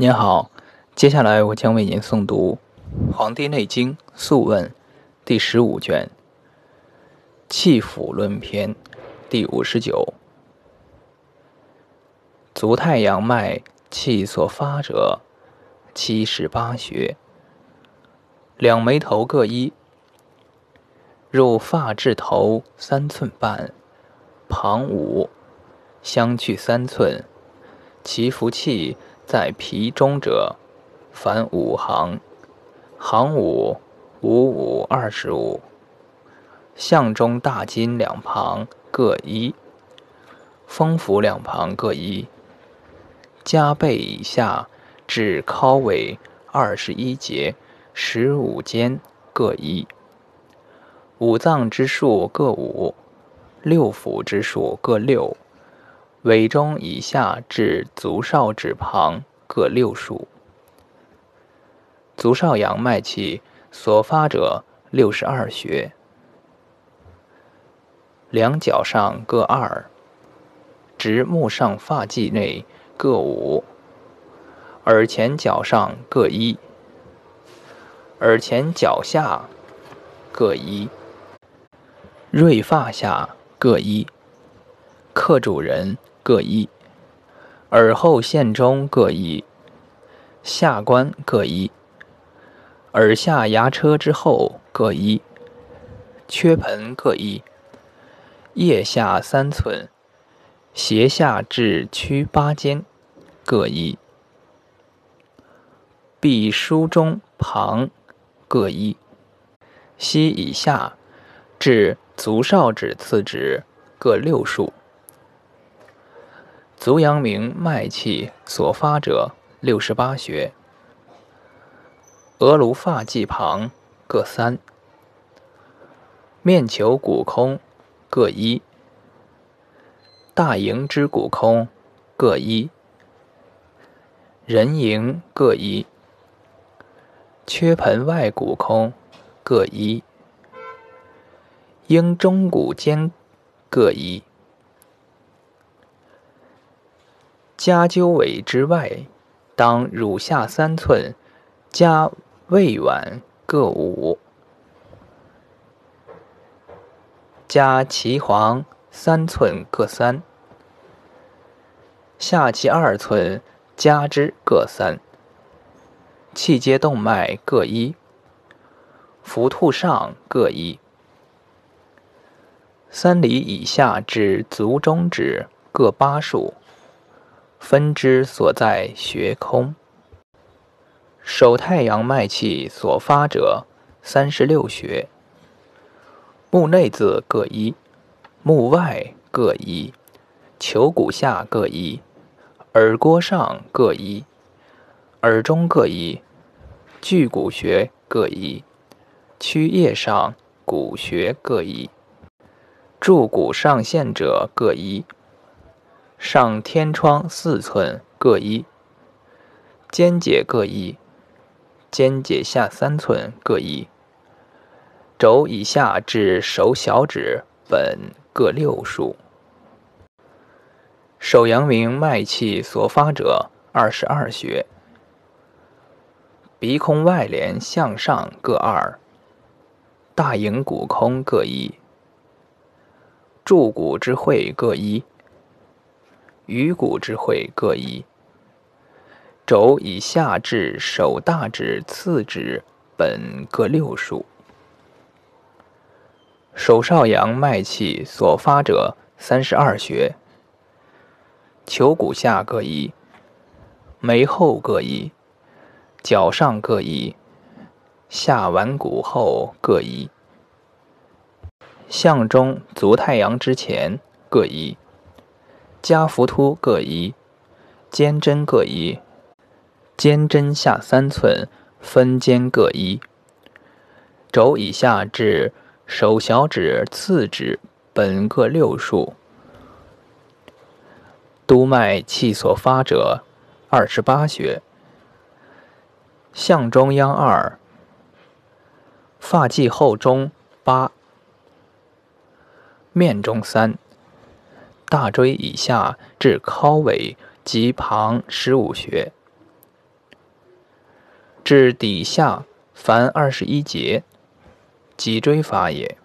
您好，接下来我将为您诵读《黄帝内经·素问》第十五卷《气府论篇》第五十九。足太阳脉气所发者，七十八穴，两眉头各一，入发至头三寸半，旁五，相去三寸，其服气。在皮中者，凡五行，行五五五二十五。象中大筋两旁各一，风府两旁各一。加背以下至尻尾二十一节，十五间各一。五脏之数各五，六腑之数各六。尾中以下至足少指旁各六数。足少阳脉气所发者六十二穴，两脚上各二，直目上发际内各五，耳前脚上各一，耳前脚下各一，锐发下各一，客主人。各一，耳后线中各一，下关各一，耳下牙车之后各一，缺盆各一，腋下三寸，斜下至屈八间各一，臂书中旁各一，膝以下至足少指次指各六数。足阳明脉气所发者六十八穴，额颅发际旁各三，面球骨空各一，大营之骨空各一，人营各一，缺盆外骨空各一，应中骨间各一。加鸠尾之外，当乳下三寸，加胃脘各五，加脐黄三寸各三，下脐二寸加之各三，气街动脉各一，浮兔上各一，三里以下至足中指各八数。分支所在穴空，手太阳脉气所发者三十六穴，目内字各一，目外各一，球骨下各一，耳郭上各一，耳中各一，巨骨穴各一，曲腋上骨穴各一，柱骨上陷者各一。上天窗四寸各一，肩胛各一，肩胛下三寸各一，肘以下至手小指本各六数。手阳明脉气所发者二十二穴，鼻孔外连向上各二，大迎骨空各一，柱骨之会各一。鱼骨之会各一，肘以下至手大指次指本各六数。手少阳脉气所发者三十二穴，球骨下各一，眉后各一，脚上各一，下腕骨后各一，项中足太阳之前各一。加浮突各一，肩针各一，肩针下三寸分肩各一，肘以下至手小指次指本各六数。督脉气所发者二十八穴，向中央二，发际后中八，面中三。大椎以下至尻尾及旁十五穴，至底下凡二十一节，脊椎发也。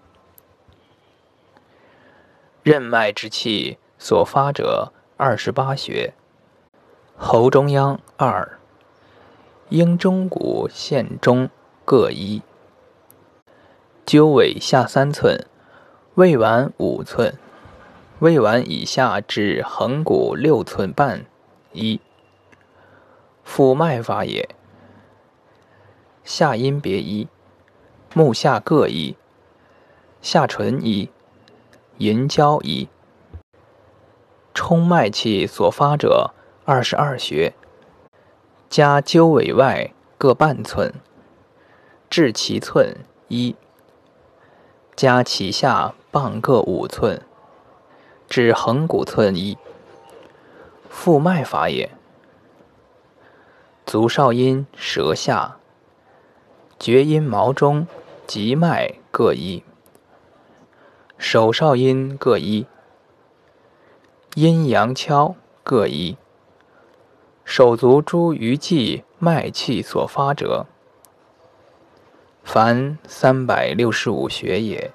任脉之气所发者二十八穴，喉中央二，应中骨线中各一，鸠尾下三寸，胃脘五寸，胃脘以下至横骨六寸半一。腹脉发也，下阴别一，目下各一，下唇一。银交一，冲脉气所发者二十二穴，加鸠尾外各半寸，至其寸一，加其下半各五寸，至横骨寸一。复脉法也，足少阴舌下，厥阴毛中极脉各一。手少阴各一，阴阳跷各一。手足诸余际脉气所发者，凡三百六十五穴也。